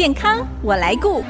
健康我来顾。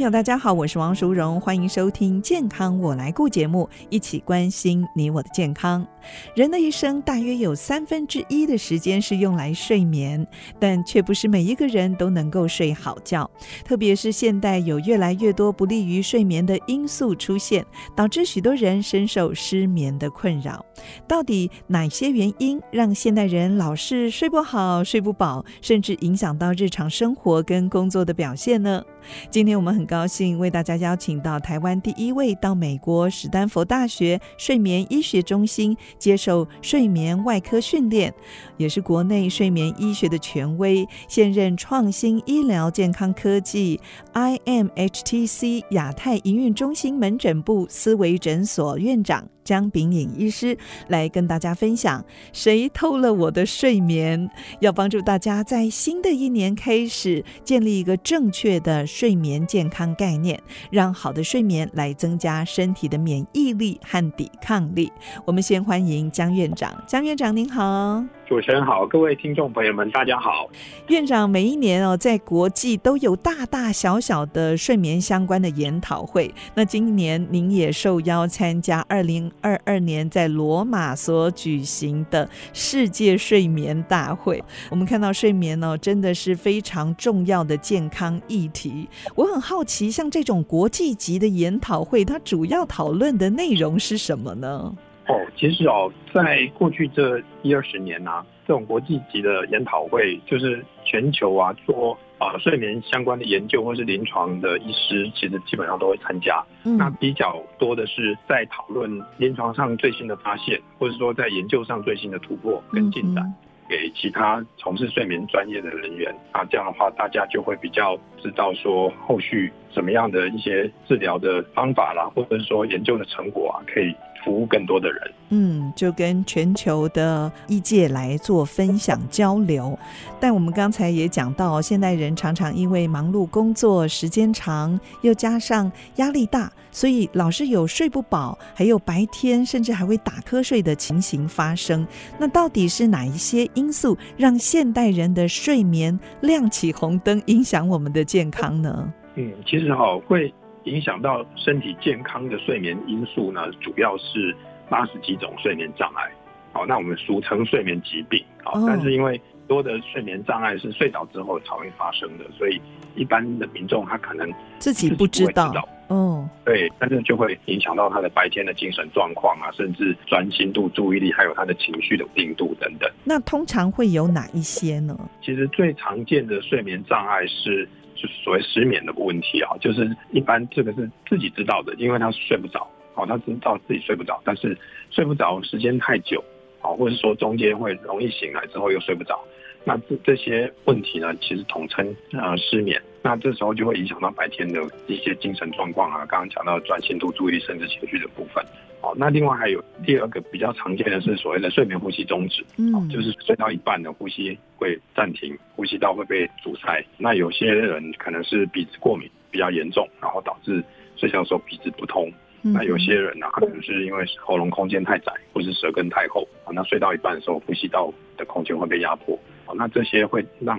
朋友，大家好，我是王淑荣，欢迎收听《健康我来顾》节目，一起关心你我的健康。人的一生大约有三分之一的时间是用来睡眠，但却不是每一个人都能够睡好觉。特别是现代有越来越多不利于睡眠的因素出现，导致许多人深受失眠的困扰。到底哪些原因让现代人老是睡不好、睡不饱，甚至影响到日常生活跟工作的表现呢？今天我们很高兴为大家邀请到台湾第一位到美国史丹佛大学睡眠医学中心接受睡眠外科训练，也是国内睡眠医学的权威，现任创新医疗健康科技 IMHTC 亚太营运中心门诊部思维诊所院长。江炳颖医师来跟大家分享，谁偷了我的睡眠？要帮助大家在新的一年开始建立一个正确的睡眠健康概念，让好的睡眠来增加身体的免疫力和抵抗力。我们先欢迎江院长，江院长您好。主持人好，各位听众朋友们，大家好。院长，每一年哦，在国际都有大大小小的睡眠相关的研讨会。那今年您也受邀参加二零二二年在罗马所举行的世界睡眠大会。我们看到睡眠哦，真的是非常重要的健康议题。我很好奇，像这种国际级的研讨会，它主要讨论的内容是什么呢？哦，其实哦，在过去这一二十年呢、这种国际级的研讨会，就是全球啊做啊睡眠相关的研究或是临床的医师，其实基本上都会参加。嗯、那比较多的是在讨论临床上最新的发现，或者说在研究上最新的突破跟进展，嗯、给其他从事睡眠专业的人员。那这样的话，大家就会比较知道说后续什么样的一些治疗的方法啦，或者是说研究的成果啊，可以。服务更多的人，嗯，就跟全球的医界来做分享交流。但我们刚才也讲到，现代人常常因为忙碌工作时间长，又加上压力大，所以老是有睡不饱，还有白天甚至还会打瞌睡的情形发生。那到底是哪一些因素让现代人的睡眠亮起红灯，影响我们的健康呢？嗯，其实哈会。影响到身体健康的睡眠因素呢，主要是八十几种睡眠障碍。好，那我们俗称睡眠疾病。好，但是因为多的睡眠障碍是睡着之后才会发生的，所以一般的民众他可能自己不知道。哦，对，但是就会影响到他的白天的精神状况啊，甚至专心度、注意力，还有他的情绪的定度等等。那通常会有哪一些呢？其实最常见的睡眠障碍是。就是所谓失眠的问题啊，就是一般这个是自己知道的，因为他睡不着，哦，他知道自己睡不着，但是睡不着时间太久，哦，或者说中间会容易醒来之后又睡不着，那这这些问题呢，其实统称呃失眠，那这时候就会影响到白天的一些精神状况啊，刚刚讲到专心度、注意力甚至情绪的部分。哦，那另外还有第二个比较常见的是所谓的睡眠呼吸中止，嗯，就是睡到一半的呼吸会暂停，呼吸道会被阻塞。那有些人可能是鼻子过敏比较严重，然后导致睡觉的时候鼻子不通。那有些人呢，可能是因为喉咙空间太窄，或是舌根太厚，啊，那睡到一半的时候呼吸道的空间会被压迫。啊，那这些会让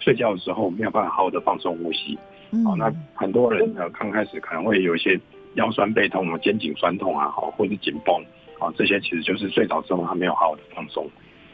睡觉的时候没有办法好好的放松呼吸。啊，那很多人呢，刚开始可能会有一些。腰酸背痛啊，肩颈酸痛啊，好，或者紧绷啊，这些其实就是睡着之后他没有好好的放松。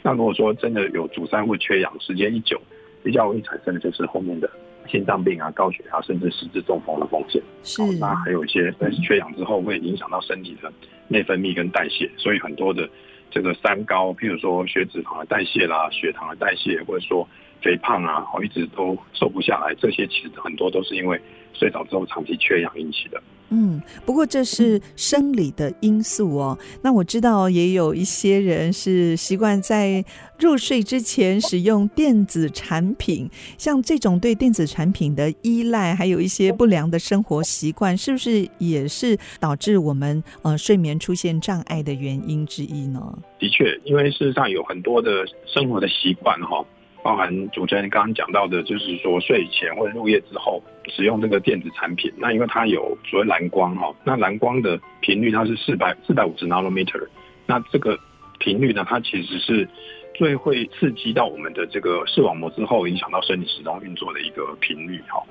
那如果说真的有阻塞或缺氧，时间一久，比较容易产生的就是后面的心脏病啊、高血压，甚至失智中风的风险。是。那还有一些，但是缺氧之后会影响到身体的内分泌跟代谢，所以很多的这个三高，譬如说血脂肪的代谢啦、血糖的代谢，或者说肥胖啊，好，一直都瘦不下来，这些其实很多都是因为睡着之后长期缺氧引起的。嗯，不过这是生理的因素哦。那我知道也有一些人是习惯在入睡之前使用电子产品，像这种对电子产品的依赖，还有一些不良的生活习惯，是不是也是导致我们呃睡眠出现障碍的原因之一呢？的确，因为事实上有很多的生活的习惯哈。包含主持人刚刚讲到的，就是说睡前或者入夜之后使用这个电子产品，那因为它有所谓蓝光哈，那蓝光的频率它是四百四百五十 nanometer，那这个频率呢，它其实是最会刺激到我们的这个视网膜之后，影响到生理时钟运作的一个频率哈。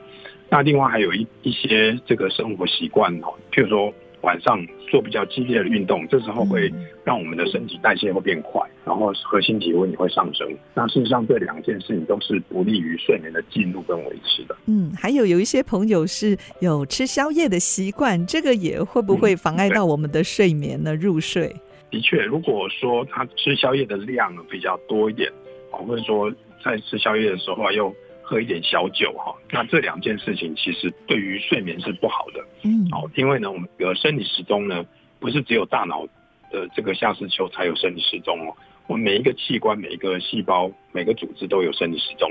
那另外还有一一些这个生活习惯哈，譬如说。晚上做比较激烈的运动，这时候会让我们的身体代谢会变快，然后核心体温也会上升。那事实上，这两件事情都是不利于睡眠的进入跟维持的。嗯，还有有一些朋友是有吃宵夜的习惯，这个也会不会妨碍到我们的睡眠呢？入睡？的确，如果说他吃宵夜的量比较多一点，或者说在吃宵夜的时候又。喝一点小酒哈，那这两件事情其实对于睡眠是不好的。嗯，好，因为呢，我们的生理时钟呢，不是只有大脑的这个下视丘才有生理时钟哦，我们每一个器官、每一个细胞、每个组织都有生理时钟。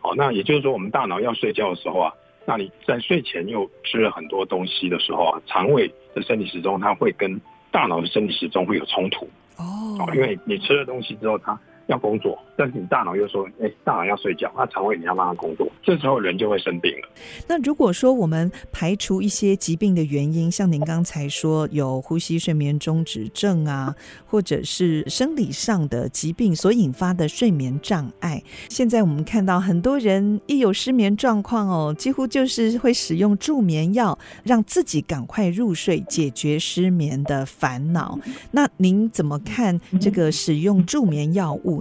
好，那也就是说，我们大脑要睡觉的时候啊，那你在睡前又吃了很多东西的时候啊，肠胃的生理时钟它会跟大脑的生理时钟会有冲突。哦，因为你吃了东西之后，它要工作，但是你大脑又说，哎、欸，大脑要睡觉，那肠胃你要让它工作，这时候人就会生病了。那如果说我们排除一些疾病的原因，像您刚才说有呼吸睡眠中止症啊，或者是生理上的疾病所引发的睡眠障碍，现在我们看到很多人一有失眠状况哦，几乎就是会使用助眠药，让自己赶快入睡，解决失眠的烦恼。那您怎么看这个使用助眠药物？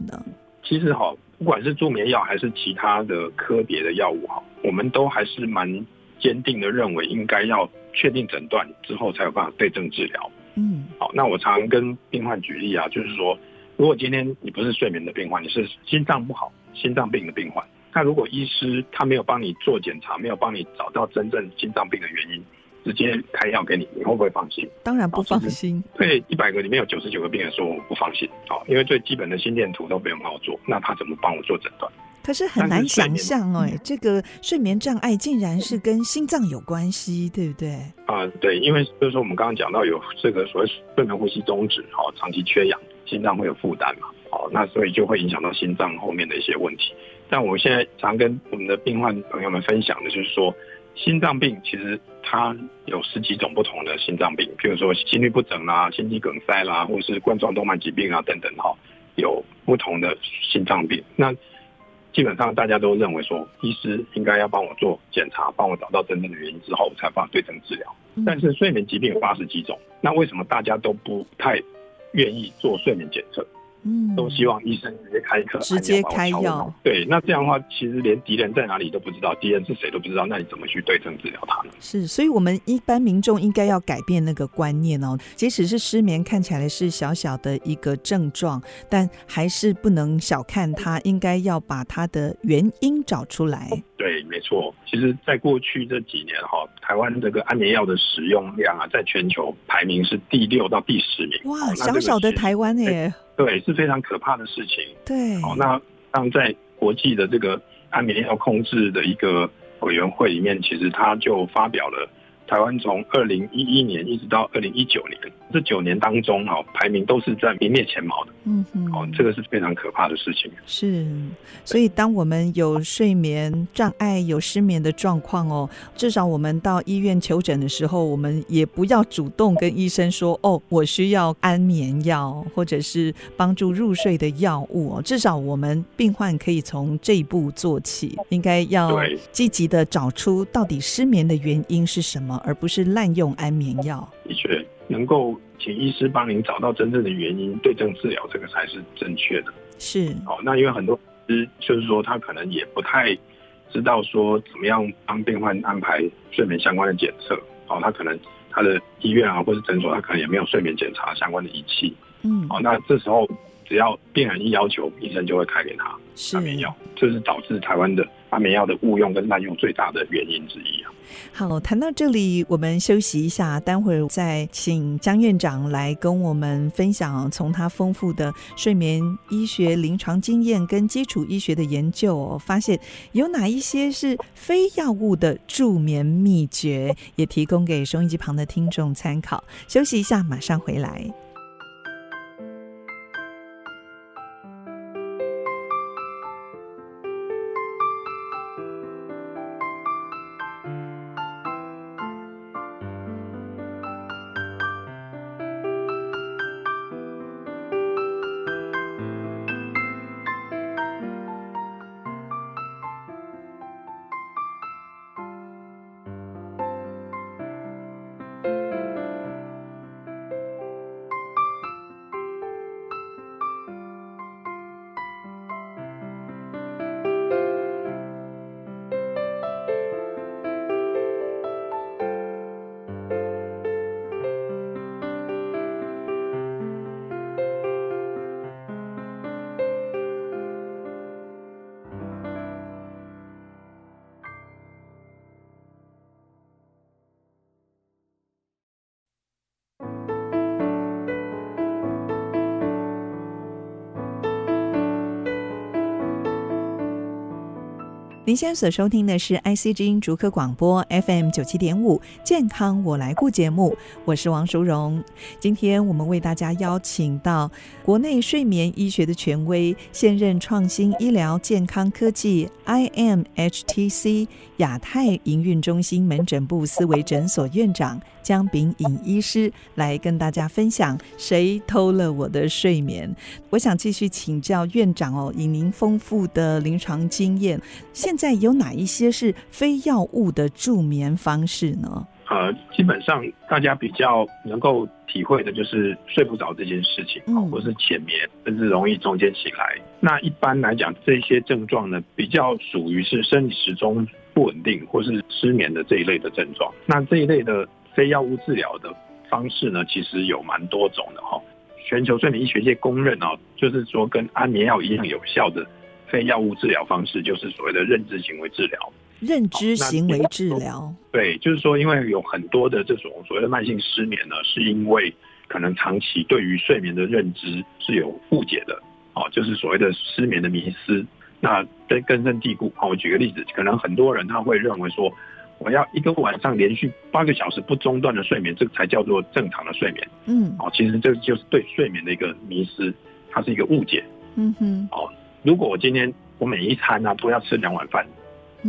其实哈，不管是助眠药还是其他的科别的药物哈，我们都还是蛮坚定的认为，应该要确定诊断之后才有办法对症治疗。嗯，好，那我常跟病患举例啊，就是说，如果今天你不是睡眠的病患，你是心脏不好、心脏病的病患，那如果医师他没有帮你做检查，没有帮你找到真正心脏病的原因。直接开药给你，你会不会放心？当然不放心。对，一百个里面有九十九个病人说我不放心，好，因为最基本的心电图都不用帮我做，那他怎么帮我做诊断？可是很难想象哎，这个睡眠障碍竟然是跟心脏有关系，对不对？啊、呃，对，因为就是说我们刚刚讲到有这个所谓睡眠呼吸中止，好，长期缺氧，心脏会有负担嘛，好，那所以就会影响到心脏后面的一些问题。但我现在常跟我们的病患朋友们分享的就是说。心脏病其实它有十几种不同的心脏病，譬如说心律不整啦、心肌梗塞啦，或者是冠状动脉疾病啊等等哈，有不同的心脏病。那基本上大家都认为说，医师应该要帮我做检查，帮我找到真正的原因之后，才帮我对症治疗。但是睡眠疾病有八十几种，那为什么大家都不太愿意做睡眠检测？嗯，都希望医生直接开课，直接开药。对，那这样的话，其实连敌人在哪里都不知道，敌人是谁都不知道，那你怎么去对症治疗他呢？是，所以我们一般民众应该要改变那个观念哦。即使是失眠，看起来是小小的一个症状，但还是不能小看它，应该要把它的原因找出来。对，没错。其实，在过去这几年哈，台湾这个安眠药的使用量啊，在全球排名是第六到第十名。哇，小小的台湾耶。对，是非常可怕的事情。对，好，那当在国际的这个安眠药控制的一个委员会里面，其实他就发表了。台湾从二零一一年一直到二零一九年，这九年当中，哈，排名都是在名列前茅的。嗯哼，哦，这个是非常可怕的事情。是，所以当我们有睡眠障碍、有失眠的状况哦，至少我们到医院求诊的时候，我们也不要主动跟医生说：“哦，我需要安眠药，或者是帮助入睡的药物。”哦，至少我们病患可以从这一步做起，应该要积极的找出到底失眠的原因是什么。而不是滥用安眠药。的确，能够请医师帮您找到真正的原因，对症治疗，这个才是正确的。是。哦，那因为很多医师就是说，他可能也不太知道说怎么样帮病患安排睡眠相关的检测。哦，他可能他的医院啊，或是诊所，他可能也没有睡眠检查相关的仪器。嗯。哦，那这时候只要病人一要求，医生就会开给他安眠药，这是导致台湾的安眠药的误用跟滥用最大的原因之一啊。好，谈到这里，我们休息一下，待会儿再请江院长来跟我们分享，从他丰富的睡眠医学临床经验跟基础医学的研究，发现有哪一些是非药物的助眠秘诀，也提供给收音机旁的听众参考。休息一下，马上回来。您现在所收听的是 IC 之音竹科广播 FM 九七点五健康我来顾节目，我是王淑荣。今天我们为大家邀请到国内睡眠医学的权威，现任创新医疗健康科技 IMHTC 亚太营运中心门诊部思维诊所院长江炳颖医师来跟大家分享谁偷了我的睡眠。我想继续请教院长哦，以您丰富的临床经验，现在有哪一些是非药物的助眠方式呢？呃，基本上大家比较能够体会的就是睡不着这件事情，嗯，或是浅眠，甚至容易中间醒来。那一般来讲，这些症状呢，比较属于是生理时钟不稳定或是失眠的这一类的症状。那这一类的非药物治疗的方式呢，其实有蛮多种的哈。全球睡眠医学界公认啊，就是说跟安眠药一样有效的非药物治疗方式，就是所谓的认知行为治疗。认知行为治疗，对，就是说，因为有很多的这种所谓的慢性失眠呢，是因为可能长期对于睡眠的认知是有误解的，哦，就是所谓的失眠的迷思。那根根深蒂固。好，我举个例子，可能很多人他会认为说，我要一个晚上连续八个小时不中断的睡眠，这个才叫做正常的睡眠。嗯，哦，其实这就是对睡眠的一个迷失，它是一个误解。嗯哼，哦，如果我今天我每一餐呢、啊、都要吃两碗饭。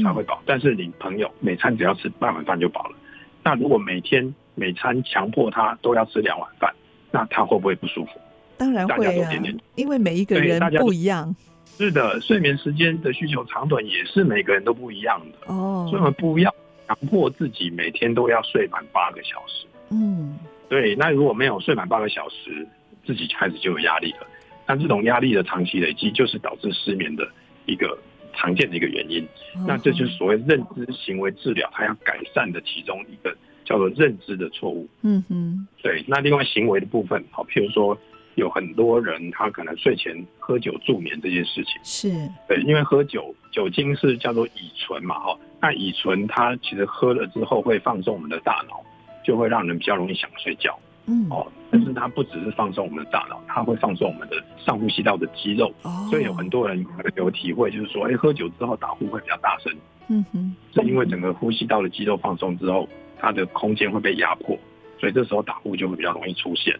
才会饱，但是你朋友每餐只要吃半碗饭就饱了。那如果每天每餐强迫他都要吃两碗饭，那他会不会不舒服？当然会啊，点点因为每一个人不一样。是的，睡眠时间的需求长短也是每个人都不一样的哦。所以我们不要强迫自己每天都要睡满八个小时。嗯，对。那如果没有睡满八个小时，自己开始就有压力了。那这种压力的长期累积，就是导致失眠的一个。常见的一个原因，那这就是所谓认知行为治疗，它要改善的其中一个叫做认知的错误。嗯哼，对。那另外行为的部分，好，譬如说有很多人他可能睡前喝酒助眠这件事情，是对，因为喝酒酒精是叫做乙醇嘛，哈，那乙醇它其实喝了之后会放松我们的大脑，就会让人比较容易想睡觉。嗯哦，但是它不只是放松我们的大脑，它会放松我们的上呼吸道的肌肉。哦，所以有很多人有体会，就是说，哎，喝酒之后打呼会比较大声。嗯哼，是因为整个呼吸道的肌肉放松之后，它的空间会被压迫，所以这时候打呼就会比较容易出现。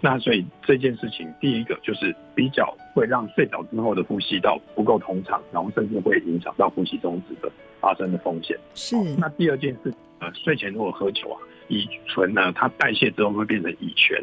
哦，那所以这件事情，第一个就是比较会让睡着之后的呼吸道不够通畅，然后甚至会影响到呼吸中止的发生的风险。是。那第二件事，呃，睡前如果喝酒啊。乙醇呢，它代谢之后会变成乙醛，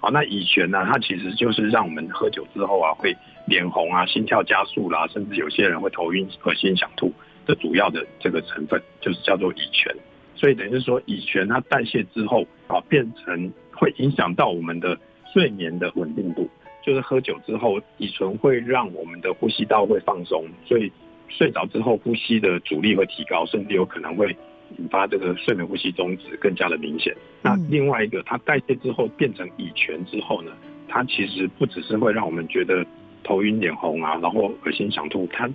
好，那乙醛呢，它其实就是让我们喝酒之后啊，会脸红啊、心跳加速啦，甚至有些人会头晕、恶心、想吐。这主要的这个成分就是叫做乙醛，所以等于是说，乙醛它代谢之后啊，变成会影响到我们的睡眠的稳定度。就是喝酒之后，乙醇会让我们的呼吸道会放松，所以睡着之后呼吸的阻力会提高，甚至有可能会。引发这个睡眠呼吸中止更加的明显。那另外一个，它代谢之后变成乙醛之后呢，它其实不只是会让我们觉得头晕脸红啊，然后恶心想吐，它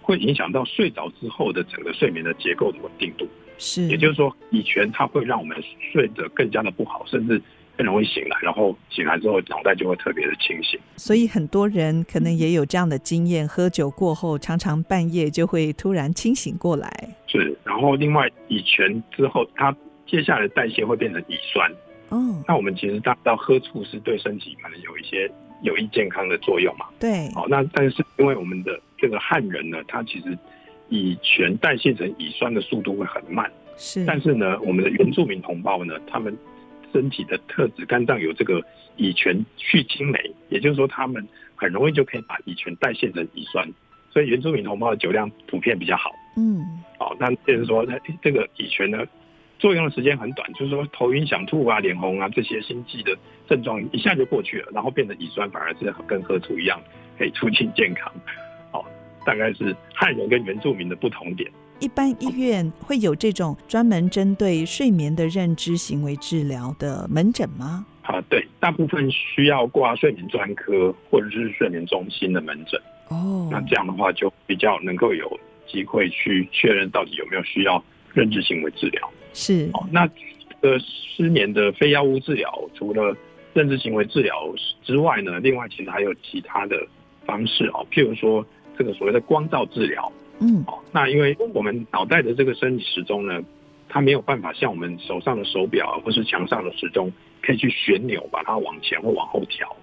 会影响到睡着之后的整个睡眠的结构的稳定度。是，也就是说，乙醛它会让我们睡得更加的不好，甚至。更容易醒来，然后醒来之后脑袋就会特别的清醒。所以很多人可能也有这样的经验，喝酒过后常常半夜就会突然清醒过来。是，然后另外乙醛之后，它接下来的代谢会变成乙酸。哦，那我们其实大家知道喝醋是对身体可能有一些有益健康的作用嘛？对。好，那但是因为我们的这个汉人呢，他其实乙醛代谢成乙酸的速度会很慢。是。但是呢，我们的原住民同胞呢，他们。身体的特质，肝脏有这个乙醛去青酶，也就是说，他们很容易就可以把乙醛代谢成乙酸，所以原住民同胞的酒量普遍比较好。嗯，好，那就是说，那这个乙醛呢，作用的时间很短，就是说头晕、想吐啊、脸红啊这些心悸的症状一下就过去了，然后变成乙酸，反而是跟喝醋一样，可以促进健康。好，大概是汉人跟原住民的不同点。一般医院会有这种专门针对睡眠的认知行为治疗的门诊吗？啊，对，大部分需要挂睡眠专科或者是睡眠中心的门诊。哦，那这样的话就比较能够有机会去确认到底有没有需要认知行为治疗。是，哦，那呃，失眠的非药物治疗，除了认知行为治疗之外呢，另外其实还有其他的方式哦，譬如说这个所谓的光照治疗。嗯，哦，那因为我们脑袋的这个生理时钟呢，它没有办法像我们手上的手表或是墙上的时钟，可以去旋钮把它往前或往后调。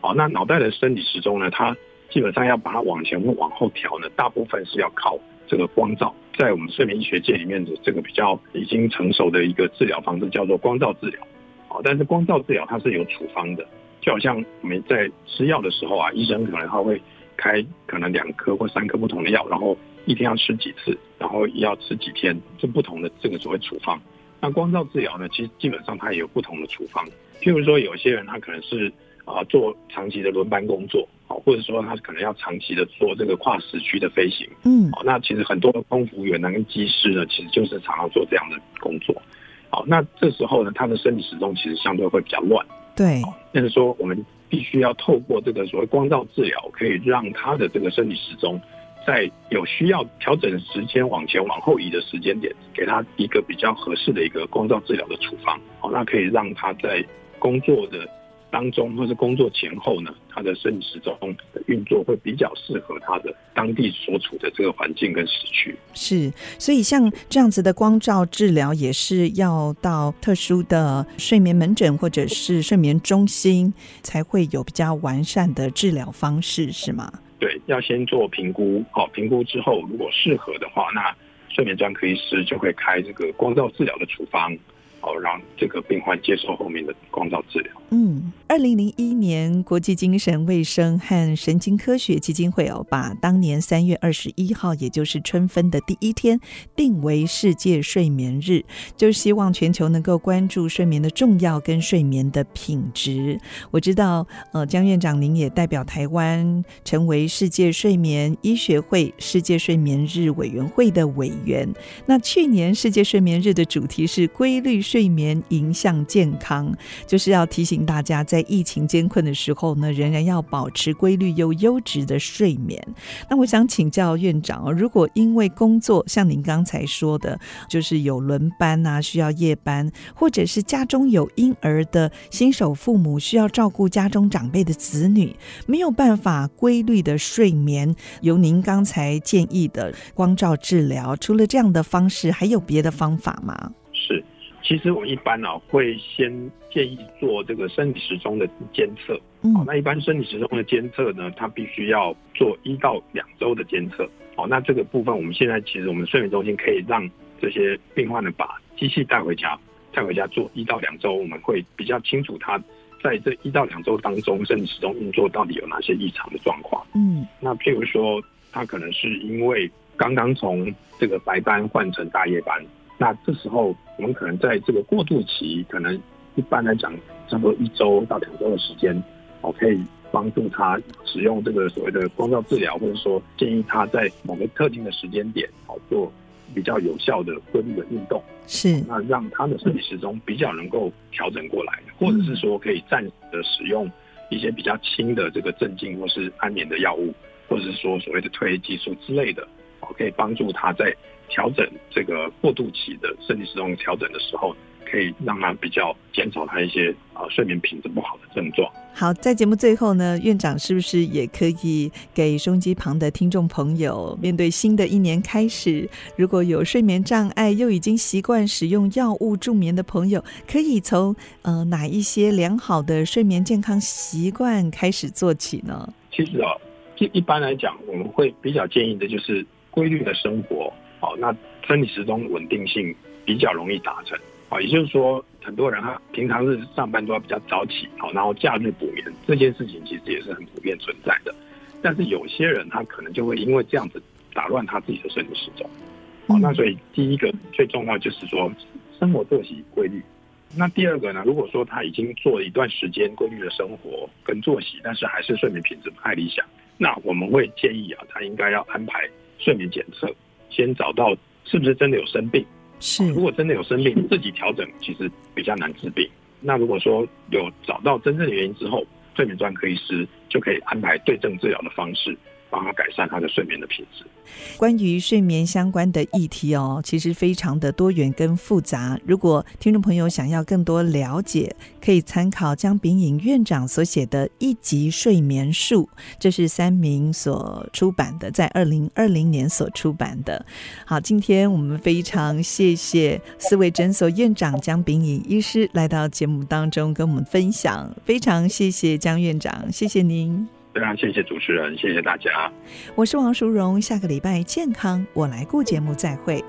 好，那脑袋的生理时钟呢，它基本上要把它往前或往后调呢，大部分是要靠这个光照。在我们睡眠医学界里面的这个比较已经成熟的一个治疗方式叫做光照治疗。好，但是光照治疗它是有处方的，就好像我们在吃药的时候啊，医生可能他会开可能两颗或三颗不同的药，然后一天要吃几次，然后要吃几天，这不同的这个所谓处方。那光照治疗呢，其实基本上它也有不同的处方。譬如说，有些人他可能是啊做长期的轮班工作，好，或者说他可能要长期的做这个跨时区的飞行，嗯，好，那其实很多的空服员呢跟机师呢，其实就是常常做这样的工作，好，那这时候呢，他的生理时钟其实相对会比较乱，对，但是说我们必须要透过这个所谓光照治疗，可以让他的这个生理时钟。在有需要调整时间往前往后移的时间点，给他一个比较合适的一个光照治疗的处方，好，那可以让他在工作的当中或是工作前后呢，他的生理时钟的运作会比较适合他的当地所处的这个环境跟时区。是，所以像这样子的光照治疗，也是要到特殊的睡眠门诊或者是睡眠中心，才会有比较完善的治疗方式，是吗？对，要先做评估，好，评估之后如果适合的话，那睡眠专科医师就会开这个光照治疗的处方。哦，让这个病患接受后面的光照治疗。嗯，二零零一年，国际精神卫生和神经科学基金会哦，把当年三月二十一号，也就是春分的第一天，定为世界睡眠日，就希望全球能够关注睡眠的重要跟睡眠的品质。我知道，呃，江院长您也代表台湾成为世界睡眠医学会世界睡眠日委员会的委员。那去年世界睡眠日的主题是规律。睡眠影响健康，就是要提醒大家，在疫情艰困的时候呢，仍然要保持规律又优质的睡眠。那我想请教院长，如果因为工作，像您刚才说的，就是有轮班啊，需要夜班，或者是家中有婴儿的新手父母需要照顾家中长辈的子女，没有办法规律的睡眠，由您刚才建议的光照治疗，除了这样的方式，还有别的方法吗？是。其实我们一般呢、啊、会先建议做这个生理时钟的监测。嗯，那一般生理时钟的监测呢，它必须要做一到两周的监测。好，那这个部分我们现在其实我们睡眠中心可以让这些病患呢把机器带回家，带回家做一到两周，我们会比较清楚他在这一到两周当中生理时钟运作到底有哪些异常的状况。嗯，那譬如说他可能是因为刚刚从这个白班换成大夜班。那这时候，我们可能在这个过渡期，可能一般来讲，差不多一周到两周的时间，我可以帮助他使用这个所谓的光照治疗，或者说建议他在某个特定的时间点，好做比较有效的规律的运动，是那让他的生理时钟比较能够调整过来，或者是说可以暂时的使用一些比较轻的这个镇静或是安眠的药物，或者是说所谓的褪黑激素之类的，好可以帮助他在。调整这个过渡期的生理时钟调整的时候，可以让他比较减少他一些啊、呃、睡眠品质不好的症状。好，在节目最后呢，院长是不是也可以给收音机旁的听众朋友，面对新的一年开始，如果有睡眠障碍又已经习惯使用药物助眠的朋友，可以从呃哪一些良好的睡眠健康习惯开始做起呢？其实啊，一一般来讲，我们会比较建议的就是规律的生活。好，那生理时钟稳定性比较容易达成。好，也就是说，很多人他平常是上班都要比较早起，好，然后假日补眠，这件事情其实也是很普遍存在的。但是有些人他可能就会因为这样子打乱他自己的生理时钟。好，那所以第一个最重要就是说生活作息规律。那第二个呢，如果说他已经做了一段时间规律的生活跟作息，但是还是睡眠品质不太理想，那我们会建议啊，他应该要安排睡眠检测。先找到是不是真的有生病，是如果真的有生病，自己调整其实比较难治病。那如果说有找到真正的原因之后，睡眠专科医师就可以安排对症治疗的方式，帮他改善他的睡眠的品质。关于睡眠相关的议题哦，其实非常的多元跟复杂。如果听众朋友想要更多了解，可以参考姜炳颖院长所写的《一级睡眠术》，这是三民所出版的，在二零二零年所出版的。好，今天我们非常谢谢四位诊所院长姜炳颖医师来到节目当中跟我们分享，非常谢谢姜院长，谢谢您。非常谢谢主持人，谢谢大家。我是王淑荣，下个礼拜健康我来顾节目再会。